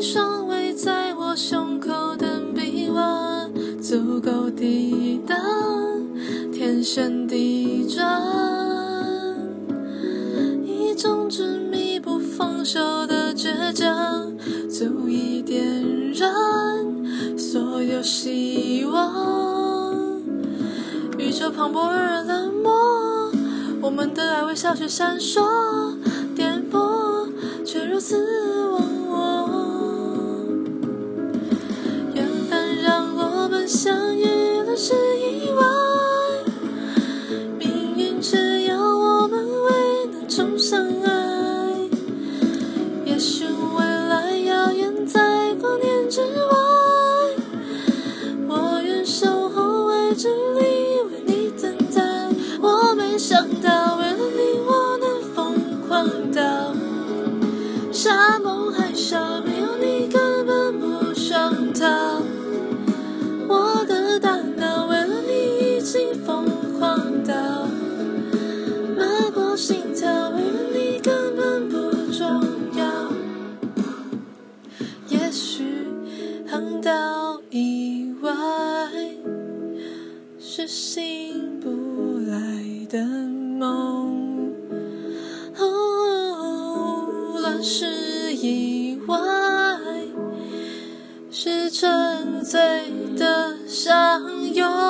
一双围在我胸口的臂弯，足够抵挡天旋地转。一种执迷不放手的倔强，足以点燃所有希望。宇宙磅礴而冷漠，我们的爱微小却闪烁，颠簸却如此忘只要我们为难重相爱。也许未来遥远在光年之外，我愿守候未知里为你等待。我没想到，也许航道以外是醒不来的梦，哦，乱世以外是沉醉的相拥。